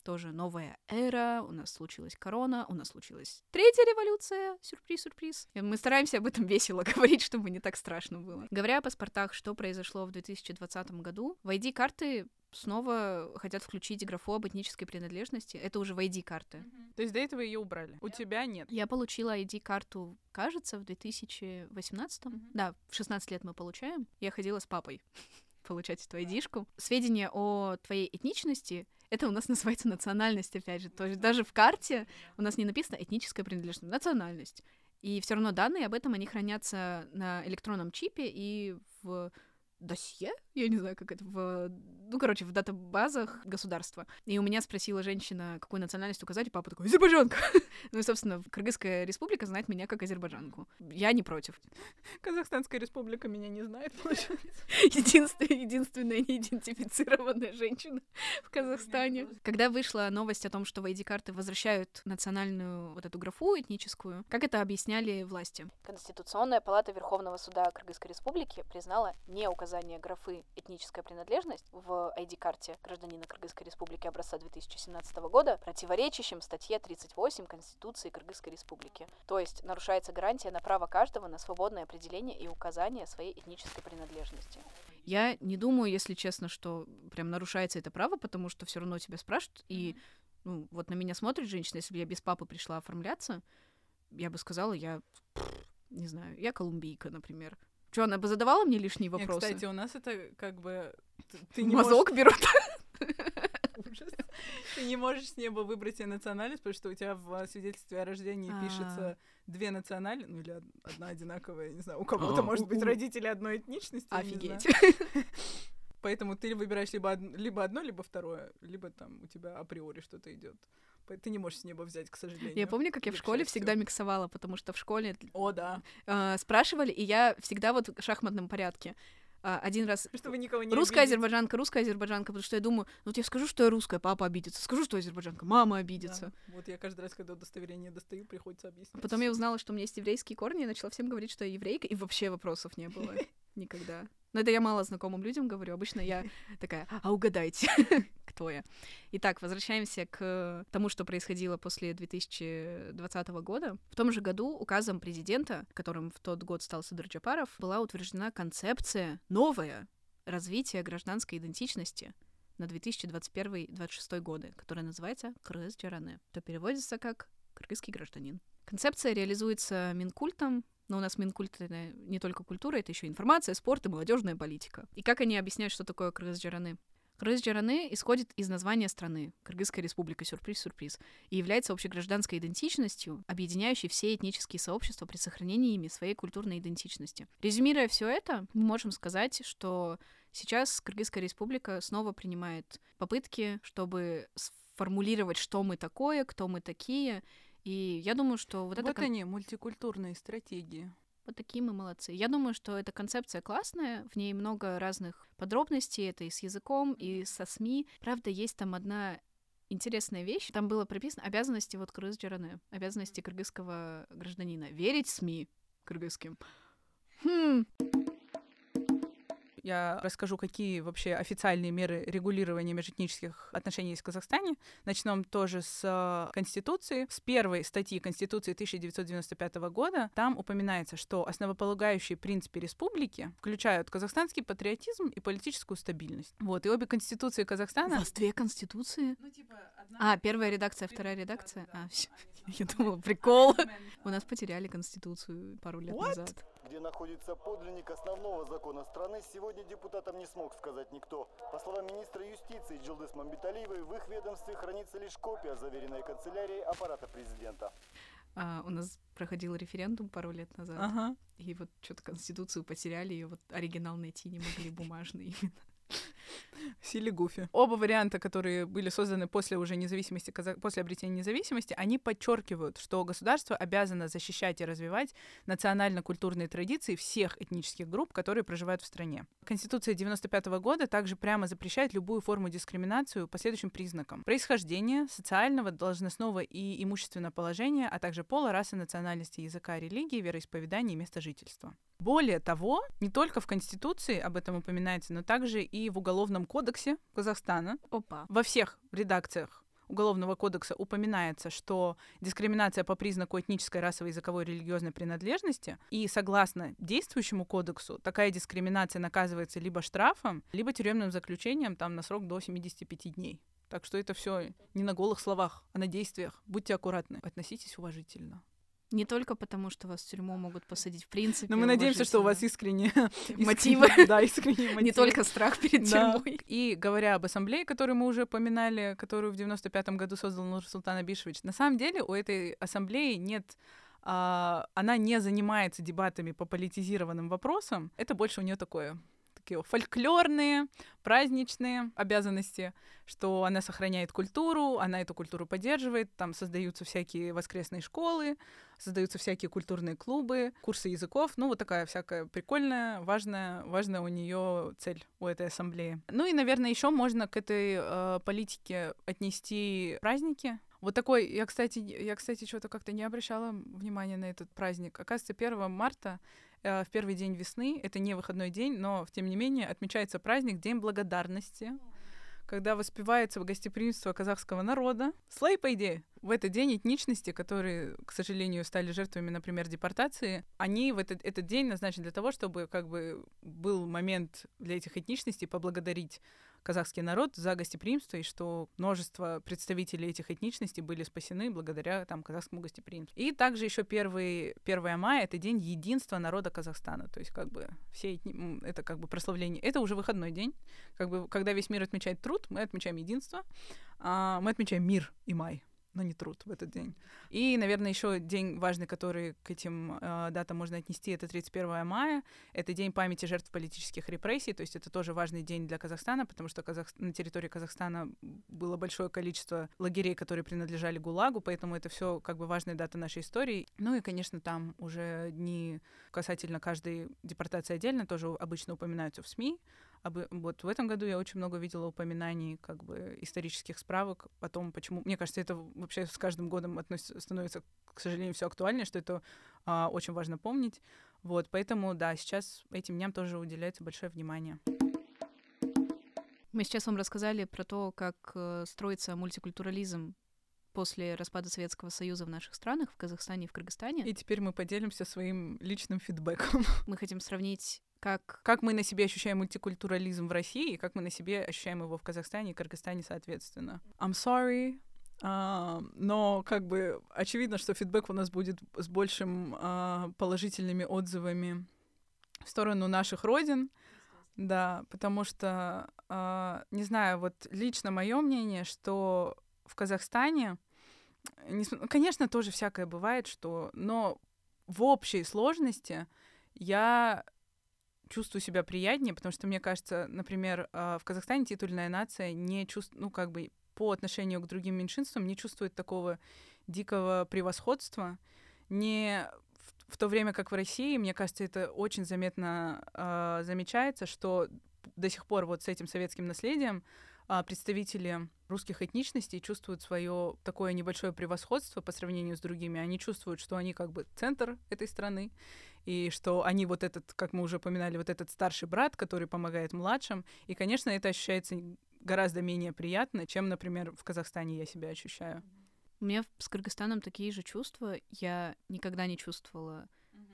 тоже новая эра, у нас случилась корона, у нас случилась третья революция, сюрприз-сюрприз. Мы стараемся об этом <laughs> весело говорить, чтобы не так страшно было. Говоря о паспортах, что произошло в 2020 году, в ID-карты снова хотят включить графу об этнической принадлежности. Это уже в ID-карты. То есть до этого ее убрали. У тебя нет. Я получила ID-карту, кажется, в 2018. Мгм. Да, в 16 лет мы получаем. Я ходила с папой <laughs> получать эту ID-шку. Сведения о твоей этничности Это у нас <laughs> называется национальность, опять же. То есть даже в карте у нас не написано этническая принадлежность, национальность. И все равно данные об этом, они хранятся на электронном чипе и в досье, я не знаю, как это, в, ну, короче, в датабазах государства. И у меня спросила женщина, какую национальность указать, и папа такой, азербайджанка! <laughs> ну и, собственно, Кыргызская республика знает меня как азербайджанку. Я не против. Казахстанская республика меня не знает, <laughs> Единственная, единственная неидентифицированная женщина в Казахстане. Когда вышла новость о том, что в ID-карты возвращают национальную вот эту графу этническую, как это объясняли власти? Конституционная палата Верховного суда Кыргызской республики признала не указание графы «этническая принадлежность» в ID-карте гражданина Кыргызской республики образца 2017 года противоречащим статье 38 Конституции Кыргызской республики. То есть нарушается гарантия на право каждого на свободное определение и указание своей этнической принадлежности. Я не думаю, если честно, что прям нарушается это право, потому что все равно тебя спрашивают, и ну, вот на меня смотрит женщина, если бы я без папы пришла оформляться, я бы сказала, я не знаю, я колумбийка, например. Что, она бы задавала мне лишние вопросы? Нет, кстати, у нас это как бы... Ты не Мазок можешь... берут. <laughs> Ты не можешь с неба выбрать себе национальность, потому что у тебя в свидетельстве о рождении а. пишется две национальности, ну или одна одинаковая, не знаю, у кого-то, может быть, родители одной этничности. Офигеть. Поэтому ты выбираешь либо, либо одно, либо второе, либо там у тебя априори что-то идет. Ты не можешь с неба взять, к сожалению. Я помню, как я в школе всегда миксовала, потому что в школе... О, да. Э, спрашивали, и я всегда вот в шахматном порядке а, один раз Чтобы никого не русская обидеть. азербайджанка, русская азербайджанка, потому что я думаю, ну вот я скажу, что я русская, папа обидится, скажу, что азербайджанка, мама обидится. Да. Вот я каждый раз, когда удостоверение достаю, приходится объяснять. Потом я узнала, что у меня есть еврейские корни, и начала всем говорить, что я еврейка, и вообще вопросов не было <laughs> никогда. Но это я мало знакомым людям говорю. Обычно я <laughs> такая, а угадайте, <laughs> кто я. Итак, возвращаемся к тому, что происходило после 2020 года. В том же году указом президента, которым в тот год стал Садыр Джапаров, была утверждена концепция новая развития гражданской идентичности на 2021-2026 годы, которая называется Крыз Джаране, что переводится как «кыргызский гражданин». Концепция реализуется Минкультом но у нас Минкульт — это не только культура, это еще информация, спорт и молодежная политика. И как они объясняют, что такое Кыргыз-Джараны? Исходит из названия страны — Кыргызская республика, сюрприз-сюрприз, и является общегражданской идентичностью, объединяющей все этнические сообщества при сохранении ими своей культурной идентичности. Резюмируя все это, мы можем сказать, что сейчас Кыргызская республика снова принимает попытки, чтобы сформулировать, что мы такое, кто мы такие, и я думаю, что вот, вот это... Вот они, мультикультурные стратегии. Вот такие мы молодцы. Я думаю, что эта концепция классная, в ней много разных подробностей, это и с языком, и со СМИ. Правда, есть там одна интересная вещь. Там было прописано обязанности вот кыргыз обязанности кыргызского гражданина. Верить СМИ кыргызским. Хм. Я расскажу, какие вообще официальные меры регулирования межэтнических отношений есть в Казахстане. Начнем тоже с э, Конституции. С первой статьи Конституции 1995 года там упоминается, что основополагающие принципы республики включают казахстанский патриотизм и политическую стабильность. Вот, и обе конституции Казахстана... У вас две конституции? Ну, типа, одна... А, первая редакция, вторая редакция? Да, да. А, все. Я думала, прикол. У нас потеряли конституцию пару лет назад где находится подлинник основного закона страны, сегодня депутатам не смог сказать никто. По словам министра юстиции Джилдыс Мамбиталиевой, в их ведомстве хранится лишь копия, заверенная канцелярией аппарата президента. А, у нас проходил референдум пару лет назад, ага. и вот что-то Конституцию потеряли, и вот оригинал найти не могли бумажный именно. <laughs> Сили Гуфи. Оба варианта, которые были созданы после уже независимости, после обретения независимости, они подчеркивают, что государство обязано защищать и развивать национально-культурные традиции всех этнических групп, которые проживают в стране. Конституция 95 года также прямо запрещает любую форму дискриминацию по следующим признакам. Происхождение, социального, должностного и имущественного положения, а также пола, расы, национальности, языка, религии, вероисповедания и места жительства. Более того, не только в Конституции об этом упоминается, но также и в Уголовном кодексе Казахстана. Опа. Во всех редакциях Уголовного кодекса упоминается, что дискриминация по признаку этнической, расовой, языковой, религиозной принадлежности, и согласно действующему кодексу, такая дискриминация наказывается либо штрафом, либо тюремным заключением там на срок до 75 дней. Так что это все не на голых словах, а на действиях. Будьте аккуратны, относитесь уважительно. Не только потому, что вас в тюрьму могут посадить, в принципе. Но мы надеемся, что у вас искренние <laughs> мотивы. <laughs> Да, искренние мотивы. Не только страх перед тюрьмой. И говоря об ассамблее, которую мы уже поминали, которую в 95-м году создал Нурсултан Абишевич, на самом деле у этой ассамблеи нет а, она не занимается дебатами по политизированным вопросам. Это больше у нее такое такие фольклорные, праздничные обязанности, что она сохраняет культуру, она эту культуру поддерживает, там создаются всякие воскресные школы, создаются всякие культурные клубы, курсы языков, ну вот такая всякая прикольная, важная, важная у нее цель у этой ассамблеи. Ну и, наверное, еще можно к этой э, политике отнести праздники, вот такой, я, кстати, я, кстати, что-то как-то не обращала внимания на этот праздник. Оказывается, 1 марта в первый день весны, это не выходной день, но, тем не менее, отмечается праздник День благодарности когда воспевается гостеприимство казахского народа. Слей, по идее, в этот день этничности, которые, к сожалению, стали жертвами, например, депортации, они в этот, этот день назначены для того, чтобы как бы был момент для этих этничностей поблагодарить казахский народ за гостеприимство, и что множество представителей этих этничностей были спасены благодаря там, казахскому гостеприимству. И также еще первый, 1 мая — это день единства народа Казахстана. То есть как бы все этни... это как бы прославление. Это уже выходной день. Как бы, когда весь мир отмечает труд, мы отмечаем единство, а мы отмечаем мир и май но не труд в этот день. И, наверное, еще день важный, который к этим э, датам можно отнести, это 31 мая. Это день памяти жертв политических репрессий, то есть это тоже важный день для Казахстана, потому что Казах... на территории Казахстана было большое количество лагерей, которые принадлежали ГУЛАГу, поэтому это все как бы важная дата нашей истории. Ну и, конечно, там уже дни касательно каждой депортации отдельно тоже обычно упоминаются в СМИ, об, вот в этом году я очень много видела упоминаний как бы исторических справок о том, почему... Мне кажется, это вообще с каждым годом относится, становится, к сожалению, все актуальнее, что это а, очень важно помнить. Вот, поэтому, да, сейчас этим дням тоже уделяется большое внимание. Мы сейчас вам рассказали про то, как э, строится мультикультурализм после распада Советского Союза в наших странах, в Казахстане и в Кыргызстане. И теперь мы поделимся своим личным фидбэком. <laughs> Мы хотим сравнить как... Как мы на себе ощущаем мультикультурализм в России, и как мы на себе ощущаем его в Казахстане и Кыргызстане, соответственно. I'm sorry, Uh, но как бы очевидно, что фидбэк у нас будет с большим uh, положительными отзывами в сторону наших родин, да, потому что, uh, не знаю, вот лично мое мнение, что в Казахстане, не, конечно, тоже всякое бывает, что, но в общей сложности я чувствую себя приятнее, потому что мне кажется, например, а, в Казахстане титульная нация не чувствует, ну, как бы по отношению к другим меньшинствам не чувствует такого дикого превосходства, не в, то время как в России, мне кажется, это очень заметно э, замечается, что до сих пор вот с этим советским наследием представители русских этничностей чувствуют свое такое небольшое превосходство по сравнению с другими. Они чувствуют, что они как бы центр этой страны, и что они вот этот, как мы уже упоминали, вот этот старший брат, который помогает младшим. И, конечно, это ощущается гораздо менее приятно, чем, например, в Казахстане я себя ощущаю. У меня с Кыргызстаном такие же чувства. Я никогда не чувствовала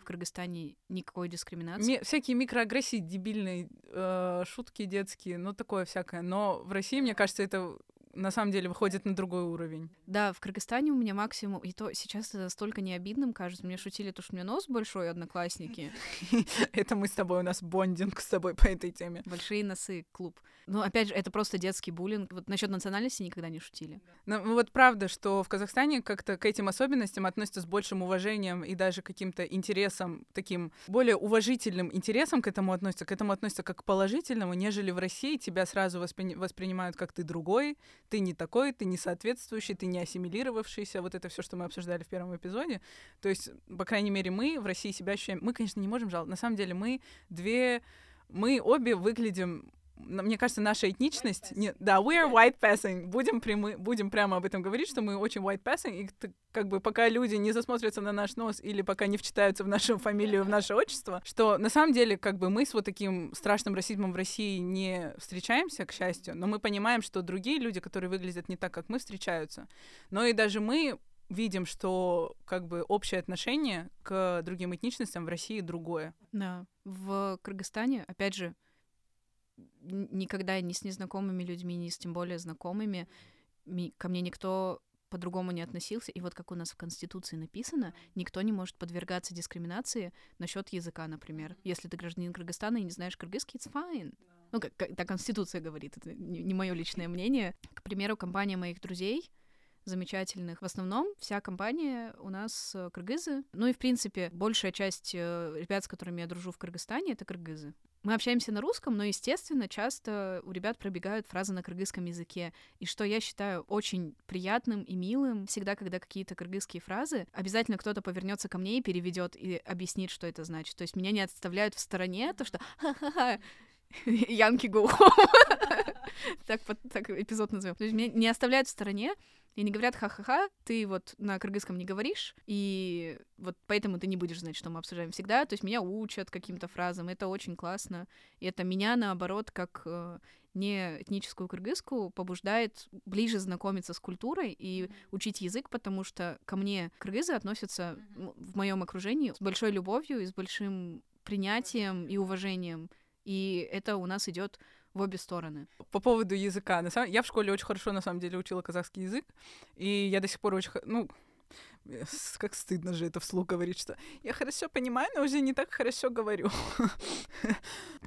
Кыргызстане никакой дискриминации. Ми- всякие микроагрессии, дебильные э, шутки детские, ну такое всякое. Но в России, мне кажется, это на самом деле выходит на другой уровень. Да, в Кыргызстане у меня максимум, и то сейчас это столько необидным кажется. Мне шутили, то, что у меня нос большой, одноклассники. <laughs> Это мы с тобой, у нас бондинг с тобой по этой теме. Большие носы, клуб. Ну, опять же, это просто детский буллинг. Вот насчет национальности никогда не шутили. Ну, вот правда, что в Казахстане как-то к этим особенностям относятся с большим уважением и даже каким-то интересом, таким более уважительным интересом к этому относятся, к этому относятся как к положительному, нежели в России тебя сразу воспри... воспринимают как ты другой, ты не такой, ты не соответствующий, ты не ассимилировавшийся. Вот это все, что мы обсуждали в первом эпизоде. То есть, по крайней мере, мы в России себя ощущаем... Мы, конечно, не можем жаловаться. На самом деле мы две... Мы обе выглядим мне кажется, наша этничность... Не, да, we are white passing. Будем, прямы, будем прямо об этом говорить, что мы очень white passing, и как бы пока люди не засмотрятся на наш нос или пока не вчитаются в нашу фамилию, в наше отчество, что на самом деле как бы мы с вот таким страшным расизмом в России не встречаемся, к счастью, но мы понимаем, что другие люди, которые выглядят не так, как мы, встречаются. Но и даже мы видим, что как бы общее отношение к другим этничностям в России другое. Да. В Кыргызстане, опять же, никогда ни с незнакомыми людьми, ни с тем более знакомыми ко мне никто по-другому не относился. И вот как у нас в Конституции написано, никто не может подвергаться дискриминации насчет языка, например. Если ты гражданин Кыргызстана и не знаешь кыргызский, it's fine. Ну, как, как так Конституция говорит, это не, не мое личное мнение. К примеру, компания моих друзей замечательных. В основном вся компания у нас э, кыргызы. Ну и, в принципе, большая часть э, ребят, с которыми я дружу в Кыргызстане, это кыргызы. Мы общаемся на русском, но, естественно, часто у ребят пробегают фразы на кыргызском языке. И что я считаю очень приятным и милым, всегда, когда какие-то кыргызские фразы, обязательно кто-то повернется ко мне и переведет и объяснит, что это значит. То есть меня не отставляют в стороне, то что ха-ха-ха, <laughs> Янки go так, так эпизод назовем. То есть меня не оставляют в стороне, и не говорят ха-ха-ха, ты вот на кыргызском не говоришь, и вот поэтому ты не будешь знать, что мы обсуждаем всегда. То есть меня учат каким-то фразам, это очень классно. И это меня, наоборот, как э, не этническую кыргызку, побуждает ближе знакомиться с культурой и учить язык, потому что ко мне кыргызы относятся в моем окружении с большой любовью и с большим принятием и уважением. И это у нас идет в обе стороны. По поводу языка. На самом... Я в школе очень хорошо, на самом деле, учила казахский язык, и я до сих пор очень... Ну, как стыдно же это вслух говорить, что я хорошо понимаю, но уже не так хорошо говорю. <laughs>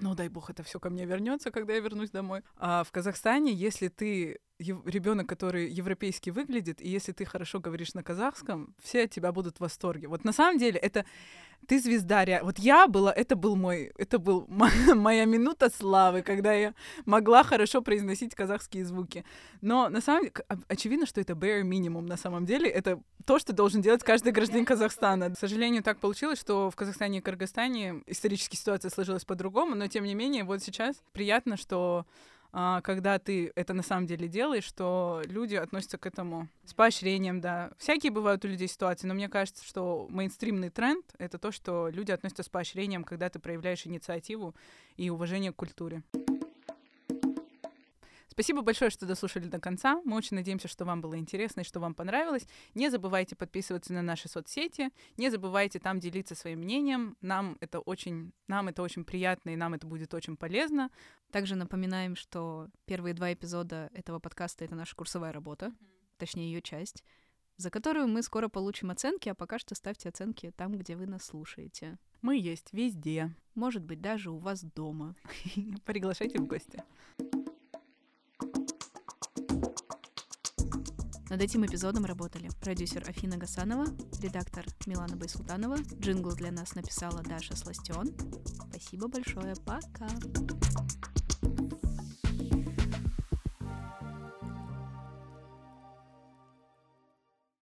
Ну, дай бог, это все ко мне вернется, когда я вернусь домой. А в Казахстане, если ты ребенок, который европейский выглядит, и если ты хорошо говоришь на казахском, все от тебя будут в восторге. Вот на самом деле это ты звезда. Вот я была, это был мой, это был <laughs> моя минута славы, когда я могла хорошо произносить казахские звуки. Но на самом деле, очевидно, что это bare minimum на самом деле. Это то, что должен делать каждый гражданин Казахстана. К сожалению, так получилось, что в Казахстане и Кыргызстане исторически ситуация сложилась по-другому, но тем не менее, вот сейчас приятно, что а, когда ты это на самом деле делаешь, что люди относятся к этому с поощрением, да. Всякие бывают у людей ситуации, но мне кажется, что мейнстримный тренд — это то, что люди относятся с поощрением, когда ты проявляешь инициативу и уважение к культуре. Спасибо большое, что дослушали до конца. Мы очень надеемся, что вам было интересно и что вам понравилось. Не забывайте подписываться на наши соцсети, не забывайте там делиться своим мнением. Нам это очень, нам это очень приятно и нам это будет очень полезно. Также напоминаем, что первые два эпизода этого подкаста — это наша курсовая работа, точнее ее часть за которую мы скоро получим оценки, а пока что ставьте оценки там, где вы нас слушаете. Мы есть везде. Может быть, даже у вас дома. <laughs> Приглашайте в гости. Над этим эпизодом работали продюсер Афина Гасанова, редактор Милана Байсултанова, джингл для нас написала Даша Сластен. Спасибо большое, пока!